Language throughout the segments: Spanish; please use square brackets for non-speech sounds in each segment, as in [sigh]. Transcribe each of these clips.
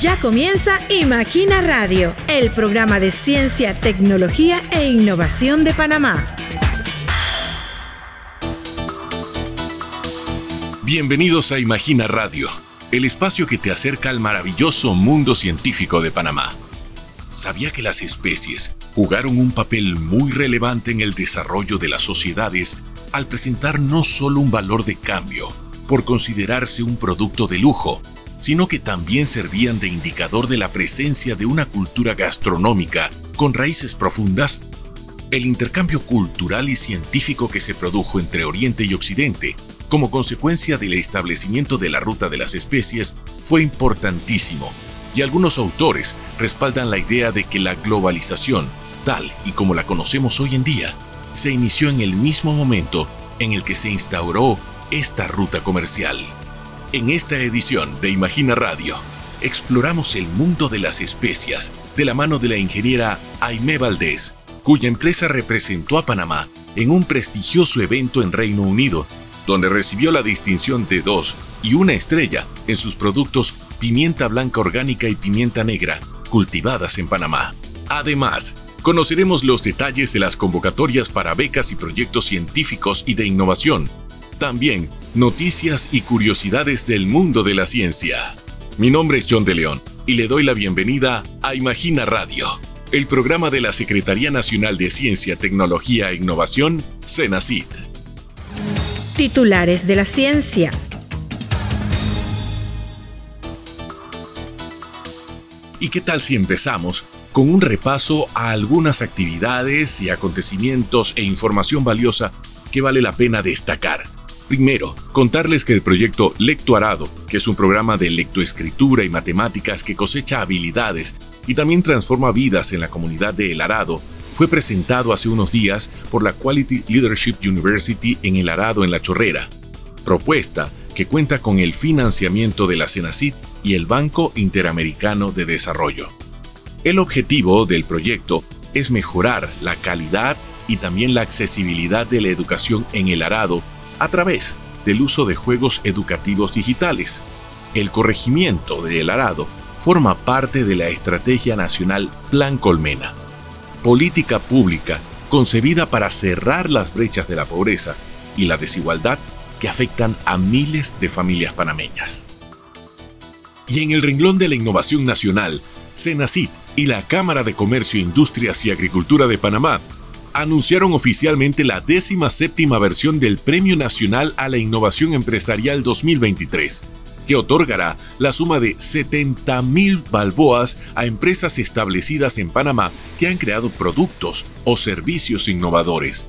Ya comienza Imagina Radio, el programa de ciencia, tecnología e innovación de Panamá. Bienvenidos a Imagina Radio, el espacio que te acerca al maravilloso mundo científico de Panamá. ¿Sabía que las especies jugaron un papel muy relevante en el desarrollo de las sociedades al presentar no solo un valor de cambio por considerarse un producto de lujo, sino que también servían de indicador de la presencia de una cultura gastronómica con raíces profundas? El intercambio cultural y científico que se produjo entre Oriente y Occidente como consecuencia del establecimiento de la ruta de las especies fue importantísimo, y algunos autores respaldan la idea de que la globalización, tal y como la conocemos hoy en día, se inició en el mismo momento en el que se instauró esta ruta comercial. En esta edición de Imagina Radio, exploramos el mundo de las especias de la mano de la ingeniera Aimé Valdés, cuya empresa representó a Panamá en un prestigioso evento en Reino Unido, donde recibió la distinción de dos y una estrella en sus productos pimienta blanca orgánica y pimienta negra, cultivadas en Panamá. Además, conoceremos los detalles de las convocatorias para becas y proyectos científicos y de innovación. También noticias y curiosidades del mundo de la ciencia. Mi nombre es John de León y le doy la bienvenida a Imagina Radio, el programa de la Secretaría Nacional de Ciencia, Tecnología e Innovación, CENACID. Titulares de la ciencia. ¿Y qué tal si empezamos con un repaso a algunas actividades y acontecimientos e información valiosa que vale la pena destacar. Primero, contarles que el proyecto Lectuarado, que es un programa de lectoescritura y matemáticas que cosecha habilidades y también transforma vidas en la comunidad de El Arado, fue presentado hace unos días por la Quality Leadership University en El Arado en La Chorrera. Propuesta que cuenta con el financiamiento de la CENACIT y el Banco Interamericano de Desarrollo. El objetivo del proyecto es mejorar la calidad y también la accesibilidad de la educación en el arado a través del uso de juegos educativos digitales. El corregimiento del arado forma parte de la Estrategia Nacional Plan Colmena, política pública concebida para cerrar las brechas de la pobreza y la desigualdad que afectan a miles de familias panameñas. Y en el renglón de la innovación nacional, Senacit y la Cámara de Comercio, Industrias y Agricultura de Panamá anunciaron oficialmente la décima séptima versión del Premio Nacional a la Innovación Empresarial 2023, que otorgará la suma de 70 mil balboas a empresas establecidas en Panamá que han creado productos o servicios innovadores.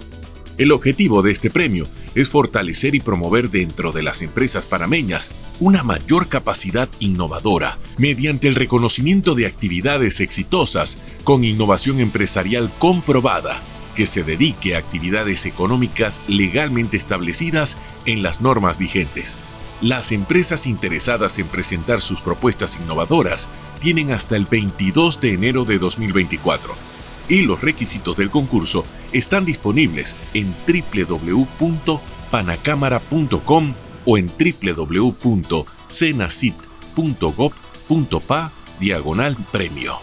El objetivo de este premio es fortalecer y promover dentro de las empresas panameñas una mayor capacidad innovadora mediante el reconocimiento de actividades exitosas con innovación empresarial comprobada que se dedique a actividades económicas legalmente establecidas en las normas vigentes. Las empresas interesadas en presentar sus propuestas innovadoras tienen hasta el 22 de enero de 2024 y los requisitos del concurso están disponibles en www.panacámara.com o en www.cenacit.gov.pa diagonal premio.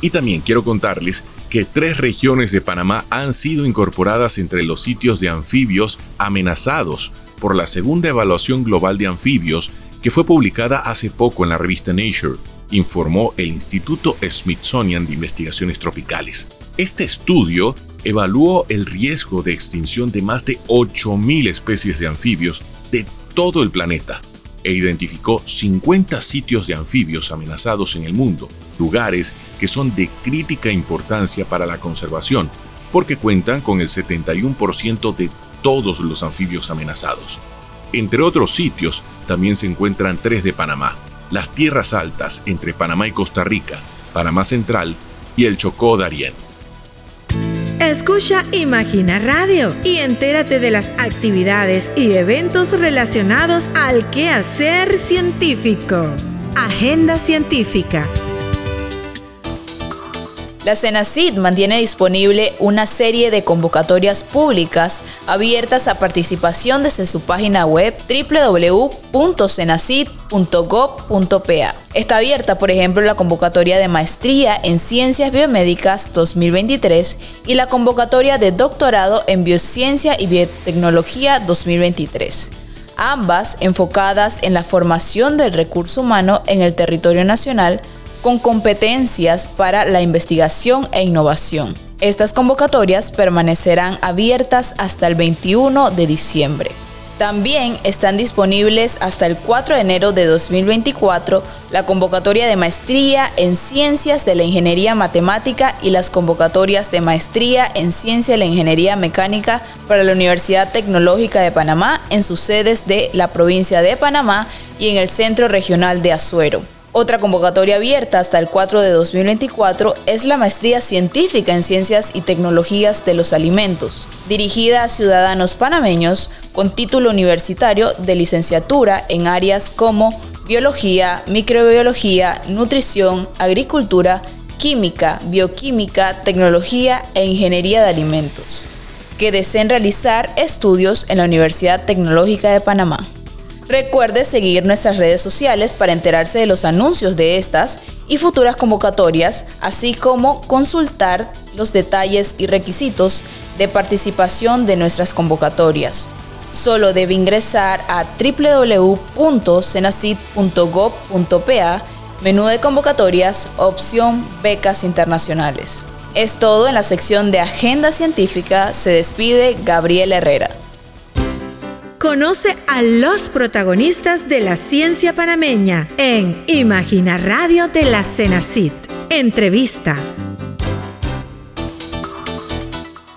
Y también quiero contarles que tres regiones de Panamá han sido incorporadas entre los sitios de anfibios amenazados por la segunda evaluación global de anfibios que fue publicada hace poco en la revista Nature informó el Instituto Smithsonian de Investigaciones Tropicales. Este estudio evaluó el riesgo de extinción de más de 8.000 especies de anfibios de todo el planeta e identificó 50 sitios de anfibios amenazados en el mundo, lugares que son de crítica importancia para la conservación, porque cuentan con el 71% de todos los anfibios amenazados. Entre otros sitios, también se encuentran tres de Panamá, las tierras altas entre Panamá y Costa Rica, Panamá Central y el Chocó Darién. Escucha Imagina Radio y entérate de las actividades y eventos relacionados al quehacer científico. Agenda Científica. La CENACID mantiene disponible una serie de convocatorias públicas abiertas a participación desde su página web www.cenacid.gov.pa. Está abierta, por ejemplo, la convocatoria de maestría en Ciencias Biomédicas 2023 y la convocatoria de doctorado en Biociencia y Biotecnología 2023 ambas enfocadas en la formación del recurso humano en el territorio nacional con competencias para la investigación e innovación. Estas convocatorias permanecerán abiertas hasta el 21 de diciembre. También están disponibles hasta el 4 de enero de 2024 la convocatoria de maestría en Ciencias de la Ingeniería Matemática y las convocatorias de maestría en Ciencia de la Ingeniería Mecánica para la Universidad Tecnológica de Panamá en sus sedes de la provincia de Panamá y en el Centro Regional de Azuero. Otra convocatoria abierta hasta el 4 de 2024 es la Maestría Científica en Ciencias y Tecnologías de los Alimentos, dirigida a ciudadanos panameños con título universitario de licenciatura en áreas como biología, microbiología, nutrición, agricultura, química, bioquímica, tecnología e ingeniería de alimentos, que deseen realizar estudios en la Universidad Tecnológica de Panamá. Recuerde seguir nuestras redes sociales para enterarse de los anuncios de estas y futuras convocatorias, así como consultar los detalles y requisitos de participación de nuestras convocatorias. Solo debe ingresar a www.cenacid.gov.pa, menú de convocatorias, opción becas internacionales. Es todo en la sección de Agenda Científica. Se despide Gabriel Herrera. Conoce a los protagonistas de la ciencia panameña en Imagina Radio de la Cenacit. Entrevista.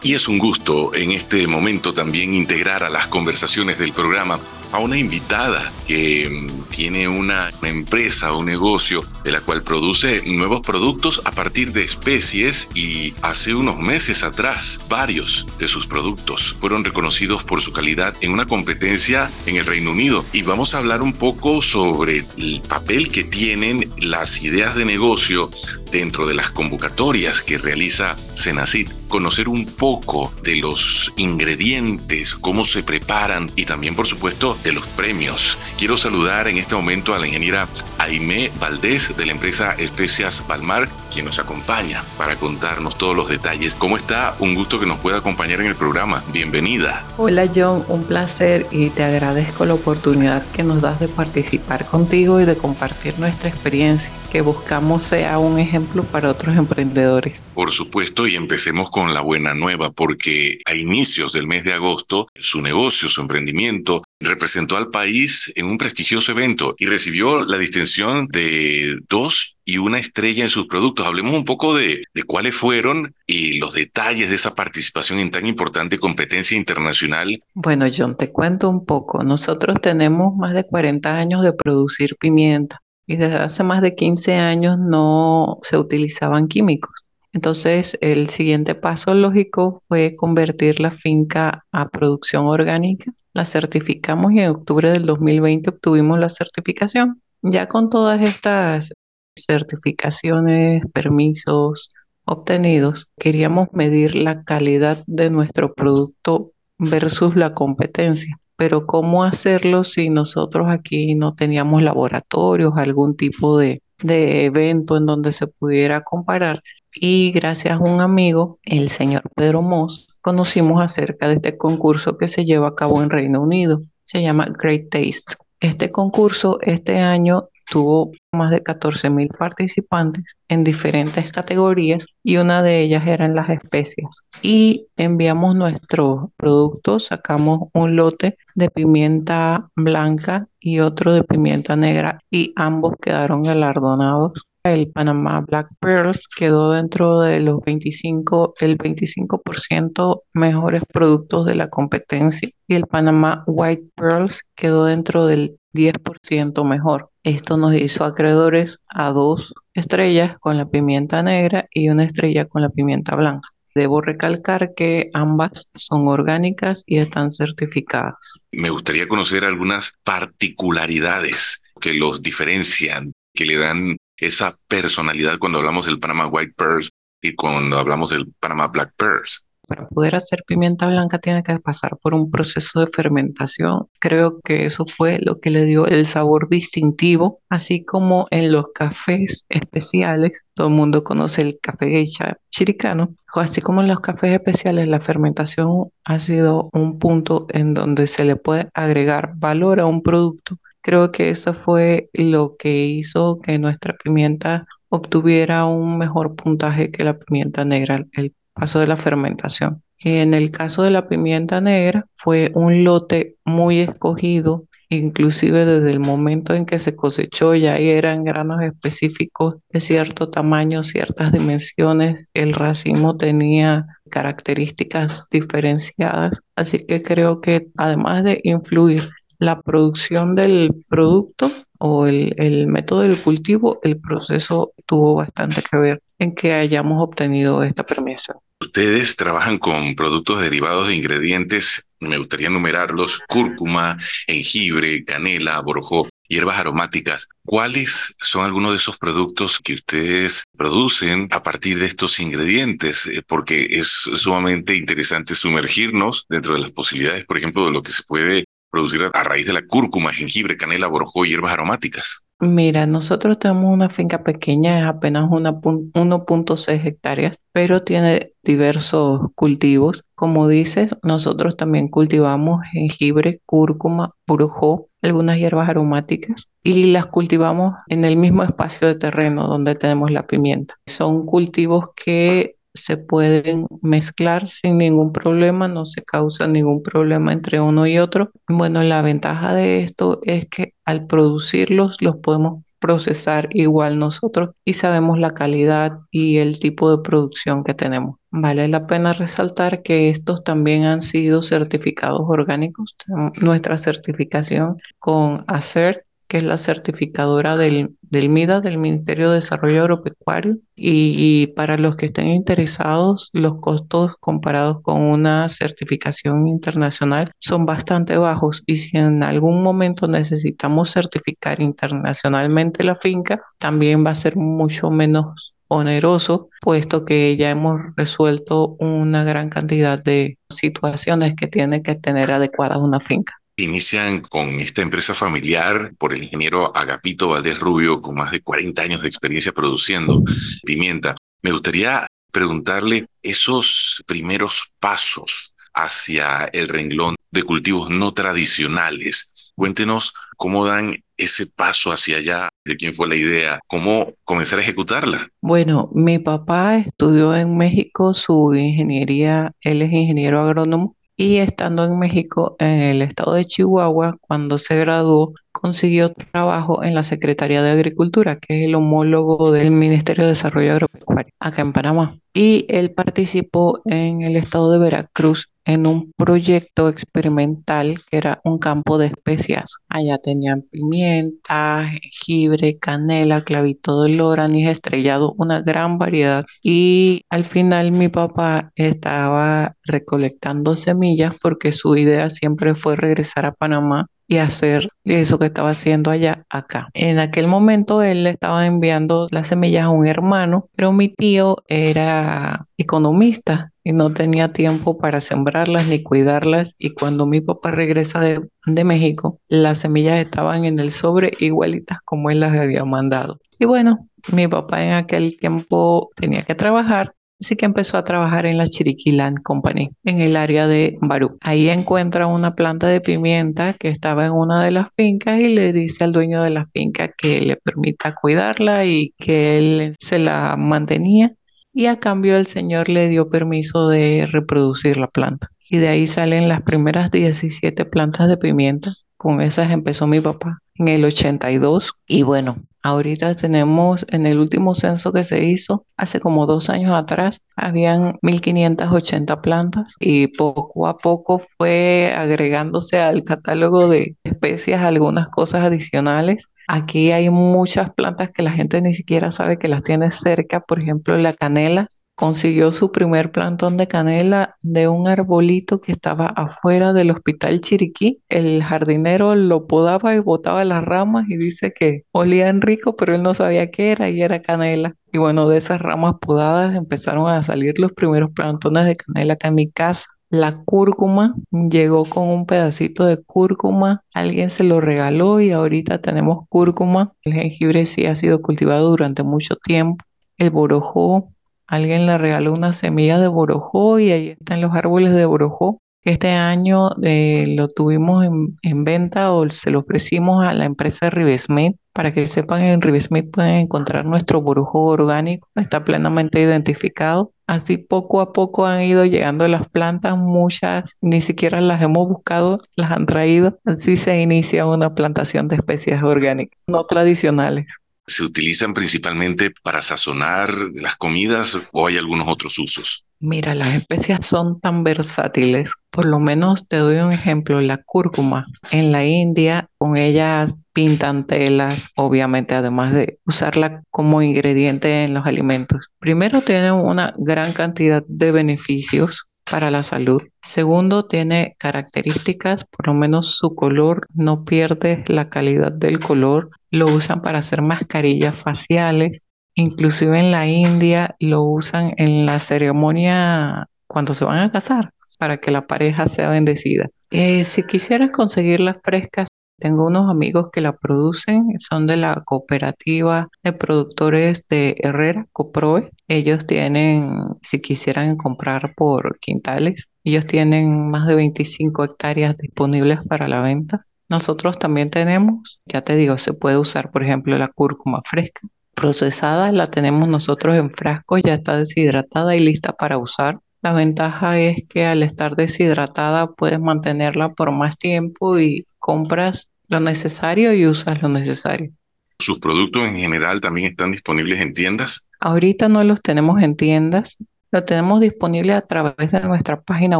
Y es un gusto en este momento también integrar a las conversaciones del programa a una invitada que mm, tiene una, empresa o un negocio de la cual produce nuevos productos a partir de especies y hace unos meses atrás varios de sus productos fueron reconocidos por su calidad en una competencia en el Reino Unido. Y vamos a hablar un poco sobre el papel que tienen las ideas de negocio dentro de las convocatorias que realiza Senacid, conocer un poco de los ingredientes, cómo se preparan y también por supuesto de los premios. Quiero saludar en este momento a la ingeniera Aimé Valdés de la empresa Especias Balmar, quien nos acompaña para contarnos todos los detalles. ¿Cómo está? Un gusto que nos pueda acompañar en el programa. Bienvenida. Hola John, un placer y te agradezco la oportunidad que nos das de participar contigo y de compartir nuestra experiencia, que buscamos sea un ejemplo para otros emprendedores. Por supuesto, y empecemos con la buena nueva, porque a inicios del mes de agosto, su negocio, su emprendimiento, representó al país en un prestigioso evento y recibió la distinción de dos y una estrella en sus productos. Hablemos un poco de, de cuáles fueron y los detalles de esa participación en tan importante competencia internacional. Bueno, John, te cuento un poco. Nosotros tenemos más de 40 años de producir pimienta y desde hace más de 15 años no se utilizaban químicos. Entonces, el siguiente paso lógico fue convertir la finca a producción orgánica. La certificamos y en octubre del 2020 obtuvimos la certificación. Ya con todas estas certificaciones, permisos obtenidos, queríamos medir la calidad de nuestro producto versus la competencia. Pero ¿cómo hacerlo si nosotros aquí no teníamos laboratorios, algún tipo de, de evento en donde se pudiera comparar? y gracias a un amigo, el señor Pedro Moss, conocimos acerca de este concurso que se lleva a cabo en Reino Unido. Se llama Great Taste. Este concurso este año tuvo más de 14 mil participantes en diferentes categorías y una de ellas eran las especias. Y enviamos nuestros productos, sacamos un lote de pimienta blanca y otro de pimienta negra y ambos quedaron galardonados el Panama Black Pearls quedó dentro de los 25, el 25% mejores productos de la competencia y el Panama White Pearls quedó dentro del 10% mejor. Esto nos hizo acreedores a dos estrellas con la pimienta negra y una estrella con la pimienta blanca. Debo recalcar que ambas son orgánicas y están certificadas. Me gustaría conocer algunas particularidades que los diferencian, que le dan esa personalidad cuando hablamos del Panama White Pearls y cuando hablamos del Panama Black Pearls. para poder hacer pimienta blanca tiene que pasar por un proceso de fermentación. Creo que eso fue lo que le dio el sabor distintivo, así como en los cafés especiales, todo el mundo conoce el café chiricano, así como en los cafés especiales la fermentación ha sido un punto en donde se le puede agregar valor a un producto. Creo que eso fue lo que hizo que nuestra pimienta obtuviera un mejor puntaje que la pimienta negra, el paso de la fermentación. En el caso de la pimienta negra fue un lote muy escogido, inclusive desde el momento en que se cosechó ya eran granos específicos de cierto tamaño, ciertas dimensiones, el racimo tenía características diferenciadas, así que creo que además de influir la producción del producto o el, el método del cultivo, el proceso tuvo bastante que ver en que hayamos obtenido esta premiación. Ustedes trabajan con productos derivados de ingredientes, me gustaría enumerarlos, cúrcuma, jengibre, canela, borojó, hierbas aromáticas. ¿Cuáles son algunos de esos productos que ustedes producen a partir de estos ingredientes? Eh, porque es sumamente interesante sumergirnos dentro de las posibilidades, por ejemplo, de lo que se puede producir a raíz de la cúrcuma, jengibre, canela, borojó y hierbas aromáticas. Mira, nosotros tenemos una finca pequeña, es apenas 1.6 hectáreas, pero tiene diversos cultivos. Como dices, nosotros también cultivamos jengibre, cúrcuma, burujó, algunas hierbas aromáticas y las cultivamos en el mismo espacio de terreno donde tenemos la pimienta. Son cultivos que se pueden mezclar sin ningún problema, no se causa ningún problema entre uno y otro. Bueno, la ventaja de esto es que al producirlos los podemos procesar igual nosotros y sabemos la calidad y el tipo de producción que tenemos. Vale la pena resaltar que estos también han sido certificados orgánicos. Nuestra certificación con ACERT que es la certificadora del, del MIDA, del Ministerio de Desarrollo Agropecuario. Y, para los que estén interesados, los costos comparados con una certificación internacional son bastante bajos. Y si en algún momento necesitamos certificar internacionalmente la finca, también va a ser mucho menos oneroso, puesto que ya hemos resuelto una gran cantidad de situaciones que tiene que tener adecuadas una finca. Inician con esta empresa familiar por el ingeniero Agapito Valdés Rubio, con más de 40 años de experiencia produciendo pimienta. Me gustaría preguntarle esos primeros pasos hacia el renglón de cultivos no tradicionales. Cuéntenos cómo dan ese paso hacia allá, de quién fue la idea, cómo comenzar a ejecutarla. Bueno, mi papá estudió en México su ingeniería, él es ingeniero agrónomo y estando en México, en el estado de Chihuahua, cuando se graduó, consiguió trabajo en la Secretaría de Agricultura, que es el homólogo del Ministerio de Desarrollo Agropecuario, acá en Panamá. Y él participó en el estado de Veracruz en un proyecto experimental que era un campo de especias. Allá tenían pimienta, jengibre, canela, clavito de lora, anís estrellado, una gran variedad. Y al final mi papá estaba recolectando semillas porque su idea siempre fue regresar a Panamá y hacer eso que estaba haciendo allá acá. En aquel momento él le estaba enviando las semillas a un hermano, pero mi tío era economista y no tenía tiempo para sembrarlas ni cuidarlas y cuando mi papá regresa de, de México, las semillas estaban en el sobre igualitas como él las había mandado. Y bueno, mi papá en aquel tiempo tenía que trabajar Así que empezó a trabajar en la Chiriquiland Company, en el área de Barú. Ahí encuentra una planta de pimienta que estaba en una de las fincas y le dice al dueño de la finca que le permita cuidarla y que él se la mantenía. Y a cambio el señor le dio permiso de reproducir la planta. Y de ahí salen las primeras 17 plantas de pimienta. Con esas empezó mi papá en el 82. Y bueno, Ahorita tenemos en el último censo que se hizo hace como dos años atrás, habían 1580 plantas y poco a poco fue agregándose al catálogo de especies algunas cosas adicionales. Aquí hay muchas plantas que la gente ni siquiera sabe que las tiene cerca, por ejemplo la canela. Consiguió su primer plantón de canela de un arbolito que estaba afuera del hospital Chiriquí. El jardinero lo podaba y botaba las ramas y dice que olían rico, pero él no sabía qué era y era canela. Y bueno, de esas ramas podadas empezaron a salir los primeros plantones de canela acá en mi casa. La cúrcuma llegó con un pedacito de cúrcuma, alguien se lo regaló y ahorita tenemos cúrcuma. El jengibre sí ha sido cultivado durante mucho tiempo. El borojó, alguien le regaló una semilla de borojó y ahí están los árboles de borojó. Este año eh, lo tuvimos en, venta o se lo ofrecimos a la empresa Rivesmith. Para que sepan, en Rivesmith pueden encontrar nuestro borojó orgánico, está plenamente identificado. Así poco a poco han ido llegando las plantas, muchas ni siquiera las hemos buscado, las han traído. Así se inicia una plantación de especies orgánicas, no tradicionales. ¿Se utilizan principalmente para sazonar las comidas o hay algunos otros usos? Mira, las especias son tan versátiles. Por lo menos te doy un ejemplo, la cúrcuma. En la India, con ellas pintan telas, obviamente, además de usarla como ingrediente en los alimentos. Primero, tiene una gran cantidad de beneficios para la salud. Segundo, tiene características, por lo menos su color no pierde la calidad del color. Lo usan para hacer mascarillas faciales, Inclusive en la India lo usan en la ceremonia cuando se van a casar para que la pareja sea bendecida. Eh, si quisieras conseguirlas frescas, tengo unos amigos que la producen, son de la cooperativa de productores de Herrera, Coproe. Ellos tienen, si quisieran comprar por quintales, ellos tienen más de 25 hectáreas disponibles para la venta. Nosotros también tenemos, ya te digo, se puede usar, por ejemplo, la cúrcuma fresca procesada, la tenemos nosotros en frascos, ya está deshidratada y lista para usar. La ventaja es que al estar deshidratada puedes mantenerla por más tiempo y compras lo necesario y usas lo necesario. ¿Sus productos en general también están disponibles en tiendas? Ahorita no los tenemos en tiendas, lo tenemos disponible a través de nuestra página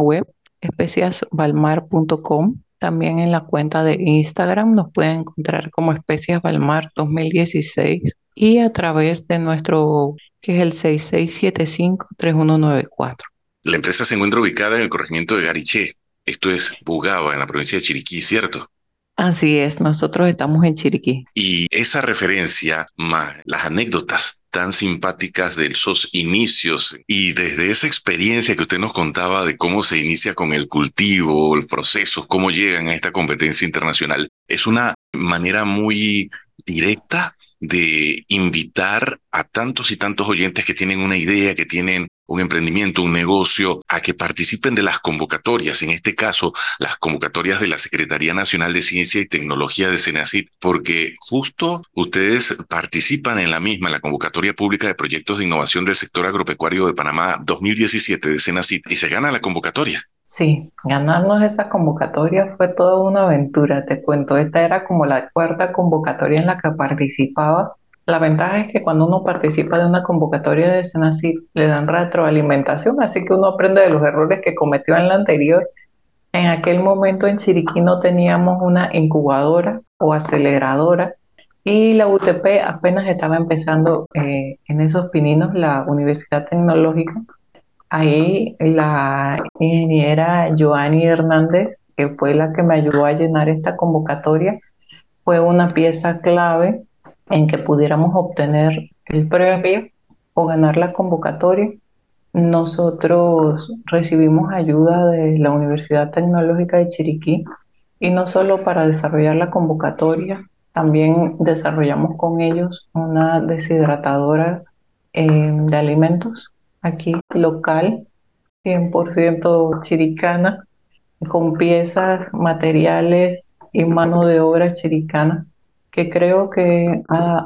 web especiasbalmar.com. También en la cuenta de Instagram nos pueden encontrar como Especias Balmar 2016 y a través de nuestro, que es el 6675-3194. La empresa se encuentra ubicada en el corregimiento de Gariché. Esto es Bugaba, en la provincia de Chiriquí, ¿cierto? Así es, nosotros estamos en Chiriquí. Y esa referencia, más las anécdotas tan simpáticas de esos inicios y desde esa experiencia que usted nos contaba de cómo se inicia con el cultivo, el proceso, cómo llegan a esta competencia internacional, es una manera muy directa de invitar a tantos y tantos oyentes que tienen una idea, que tienen un emprendimiento, un negocio, a que participen de las convocatorias, en este caso, las convocatorias de la Secretaría Nacional de Ciencia y Tecnología de Senacid, porque justo ustedes participan en la misma, en la convocatoria pública de proyectos de innovación del sector agropecuario de Panamá 2017 de Senacid, y se gana la convocatoria. Sí, ganarnos esa convocatoria fue toda una aventura, te cuento. Esta era como la cuarta convocatoria en la que participaba. La ventaja es que cuando uno participa de una convocatoria de Senacid le dan retroalimentación, así que uno aprende de los errores que cometió en la anterior. En aquel momento en Chiriquí no teníamos una incubadora o aceleradora y la UTP apenas estaba empezando eh, en esos pininos, la Universidad Tecnológica Ahí la ingeniera Joanny Hernández, que fue la que me ayudó a llenar esta convocatoria, fue una pieza clave en que pudiéramos obtener el premio o ganar la convocatoria. Nosotros recibimos ayuda de la Universidad Tecnológica de Chiriquí y no solo para desarrollar la convocatoria, también desarrollamos con ellos una deshidratadora eh, de alimentos aquí local, 100% chiricana, con piezas, materiales y mano de obra chiricana, que creo que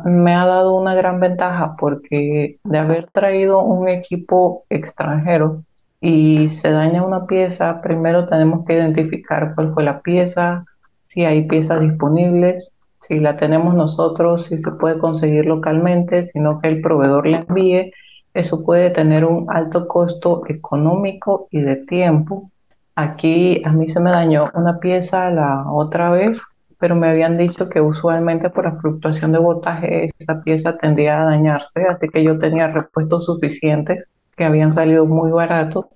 me ha dado una gran ventaja porque de haber traído un equipo extranjero y se daña una pieza, primero tenemos que identificar cuál fue la pieza, si hay piezas disponibles, si la tenemos nosotros, si se puede conseguir localmente, sino que el proveedor la envíe eso puede tener un alto costo económico y de tiempo. Aquí a mí se me dañó una pieza la otra vez, pero me habían dicho que usualmente por la fluctuación de voltaje esa pieza tendría a dañarse, así que yo tenía repuestos suficientes que habían salido muy baratos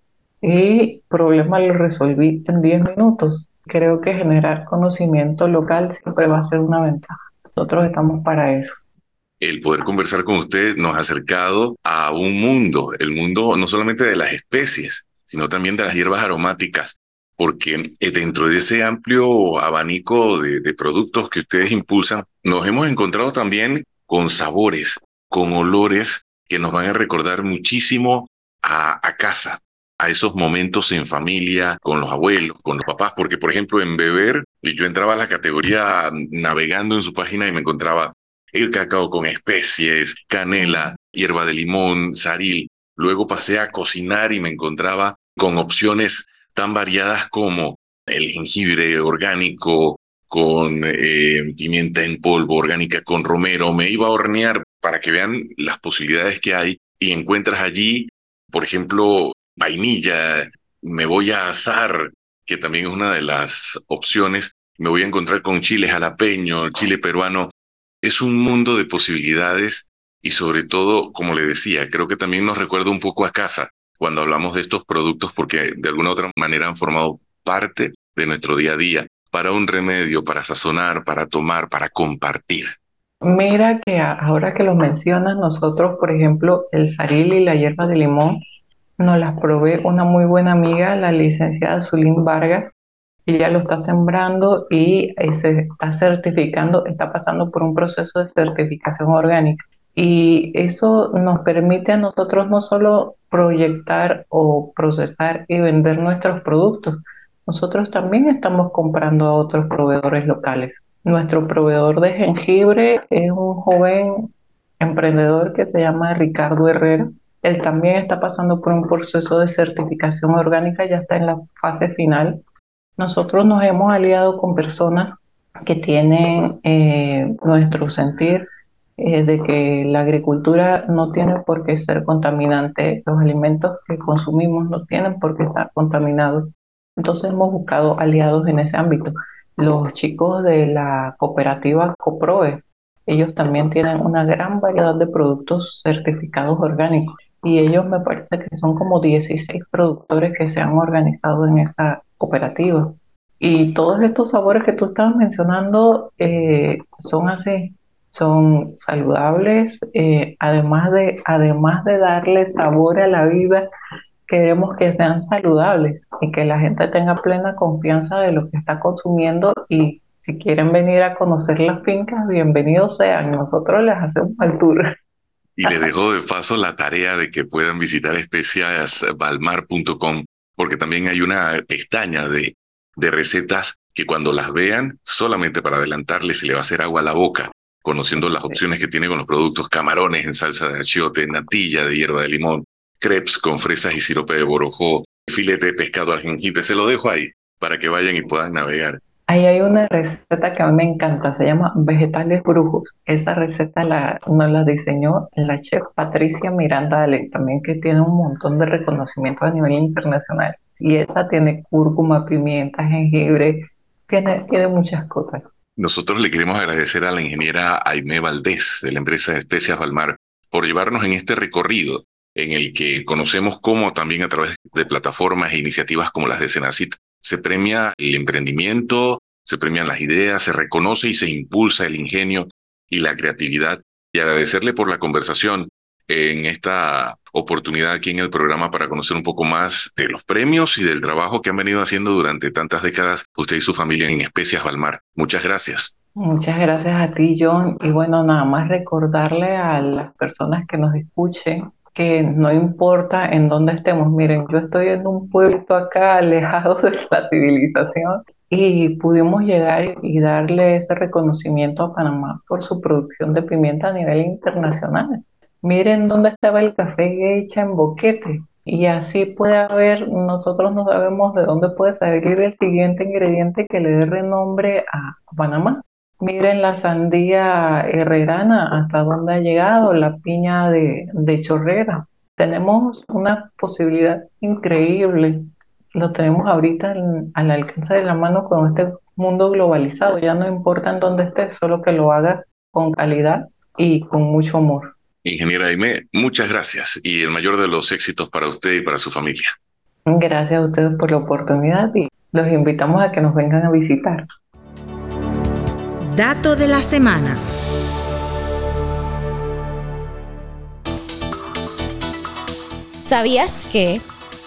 y problema lo resolví en 10 minutos. Creo que generar conocimiento local siempre va a ser una ventaja. Nosotros estamos para eso. El poder conversar con usted nos ha acercado a un mundo, el mundo no solamente de las especies, sino también de las hierbas aromáticas, porque eh, dentro de ese amplio abanico de, productos que ustedes impulsan, nos hemos encontrado también con sabores, con olores que nos van a recordar muchísimo a, a casa, a esos momentos en familia, con los abuelos, con los papás, porque por ejemplo en beber, yo entraba a la categoría navegando en su página y me encontraba el cacao con especies, canela, hierba de limón, saril. Luego pasé a cocinar y me encontraba con opciones tan variadas como el jengibre orgánico, con eh, pimienta en polvo orgánica, con romero. Me iba a hornear para que vean las posibilidades que hay y encuentras allí, por ejemplo, vainilla, me voy a asar, que también es una de las opciones. Me voy a encontrar con chile jalapeño, chile peruano. Es un mundo de posibilidades y sobre todo, como le decía, creo que también nos recuerda un poco a casa cuando hablamos de estos productos porque de alguna u otra manera han formado parte de nuestro día a día para un remedio, para sazonar, para tomar, para compartir. Mira que ahora que lo mencionas, nosotros, por ejemplo, el saril y la hierba de limón, nos las probé una muy buena amiga, la licenciada Zulín Vargas. Ella lo está sembrando y eh, se está certificando, está pasando por un proceso de certificación orgánica. Y eso nos permite a nosotros no solo proyectar o procesar y vender nuestros productos, nosotros también estamos comprando a otros proveedores locales. Nuestro proveedor de jengibre es un joven emprendedor que se llama Ricardo Herrera. Él también está pasando por un proceso de certificación orgánica, ya está en la fase final. Nosotros nos hemos aliado con personas que tienen eh, nuestro sentir eh, de que la agricultura no tiene por qué ser contaminante, los alimentos que consumimos no tienen por qué estar contaminados. Entonces hemos buscado aliados en ese ámbito. Los chicos de la cooperativa Coproe, ellos también tienen una gran variedad de productos certificados orgánicos y ellos me parece que son como 16 productores que se han organizado en esa cooperativa. Y todos estos sabores que tú estabas mencionando eh, son así, son saludables, eh, además, de, además de darle sabor a la vida, queremos que sean saludables y que la gente tenga plena confianza de lo que está consumiendo. Y si quieren venir a conocer las fincas, bienvenidos sean, nosotros les hacemos el tour. Y le dejo de paso la tarea de que puedan visitar especiasbalmar.com, porque también hay una pestaña de, de recetas que cuando las vean, solamente para adelantarles se le va a hacer agua a la boca, conociendo las opciones que tiene con los productos camarones en salsa de achiote, natilla de hierba de limón, crepes con fresas y sirope de borojó, filete de pescado al jengibre. Se lo dejo ahí para que vayan y puedan navegar. Ahí hay una receta que a mí me encanta, se llama Vegetales Brujos. Esa receta la, nos la diseñó la chef Patricia Miranda Ale, también que tiene un montón de reconocimientos a nivel internacional. Y esa tiene cúrcuma, pimienta, jengibre, tiene, tiene muchas cosas. Nosotros le queremos agradecer a la ingeniera Aime Valdés de la empresa Especias Balmar por llevarnos en este recorrido en el que conocemos cómo también a través de plataformas e iniciativas como las de Senacit se premia el emprendimiento, se premian las ideas, se reconoce y se impulsa el ingenio y la creatividad. Y agradecerle por la conversación en esta oportunidad aquí en el programa para conocer un poco más de los premios y del trabajo que han venido haciendo durante tantas décadas usted y su familia en Especias Balmar. Muchas gracias. Muchas gracias a ti, John. Y bueno, nada más recordarle a las personas que nos escuchen que no importa en dónde estemos. Miren, yo estoy en un puerto acá [laughs] alejado de la civilización y pudimos llegar y darle ese reconocimiento a Panamá por su producción de pimienta a nivel internacional. Miren dónde estaba el café hecha en boquete. Y así puede haber, nosotros no sabemos de dónde puede salir el siguiente ingrediente que le dé renombre a Panamá. Miren la sandía herrerana, hasta dónde ha llegado, la piña de, chorrera. Tenemos una posibilidad increíble. Lo tenemos ahorita al alcance de la mano con este mundo globalizado. Ya no importa en dónde estés, solo que lo hagas con calidad y con mucho amor. Ingeniera Aime, muchas gracias y el mayor de los éxitos para usted y para su familia. Gracias a ustedes por la oportunidad y los invitamos a que nos vengan a visitar. Dato de la semana. ¿Sabías que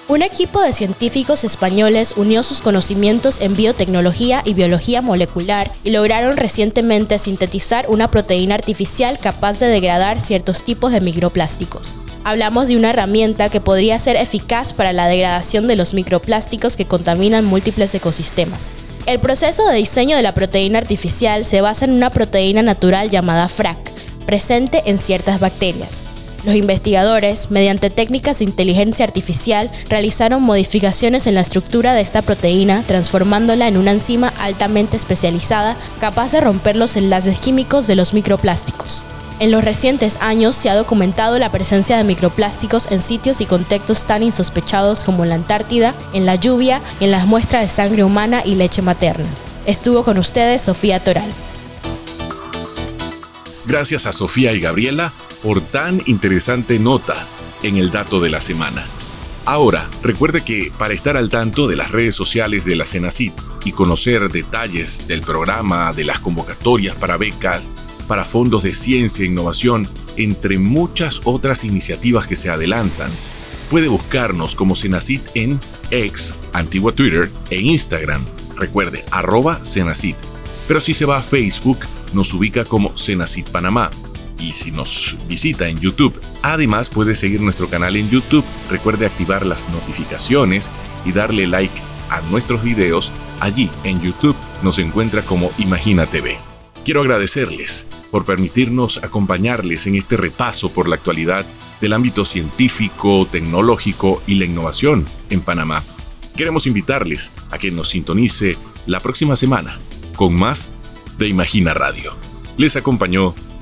un equipo de científicos españoles unió sus conocimientos en biotecnología y biología molecular y lograron recientemente sintetizar una proteína artificial capaz de degradar ciertos tipos de microplásticos. Hablamos de una herramienta que podría ser eficaz para la degradación de los microplásticos que contaminan múltiples ecosistemas. El proceso de diseño de la proteína artificial se basa en una proteína natural llamada FRAC, presente en ciertas bacterias. Los investigadores, mediante técnicas de inteligencia artificial, realizaron modificaciones en la estructura de esta proteína, transformándola en una enzima altamente especializada capaz de romper los enlaces químicos de los microplásticos. En los recientes años se ha documentado la presencia de microplásticos en sitios y contextos tan insospechados como la Antártida, en la lluvia en las muestras de sangre humana y leche materna. Estuvo con ustedes Sofía Toral. Gracias a Sofía y Gabriela por tan interesante nota en el dato de la semana. Ahora, recuerde que para estar al tanto de las redes sociales de la CENACIT y conocer detalles del programa, de las convocatorias para becas, para fondos de ciencia e innovación, entre muchas otras iniciativas que se adelantan, puede buscarnos como Cenacit en X, antigua Twitter, e Instagram. Recuerde, arroba Cenacit. Pero si se va a Facebook, nos ubica como Cenacit Panamá y si nos visita en YouTube. Además puede seguir nuestro canal en YouTube, recuerde activar las notificaciones y darle like a nuestros videos. Allí en YouTube nos encuentra como Imagina TV. Quiero agradecerles por permitirnos acompañarles en este repaso por la actualidad del ámbito científico, tecnológico y la innovación en Panamá. Queremos invitarles a que nos sintonice la próxima semana con más de Imagina Radio. Les acompañó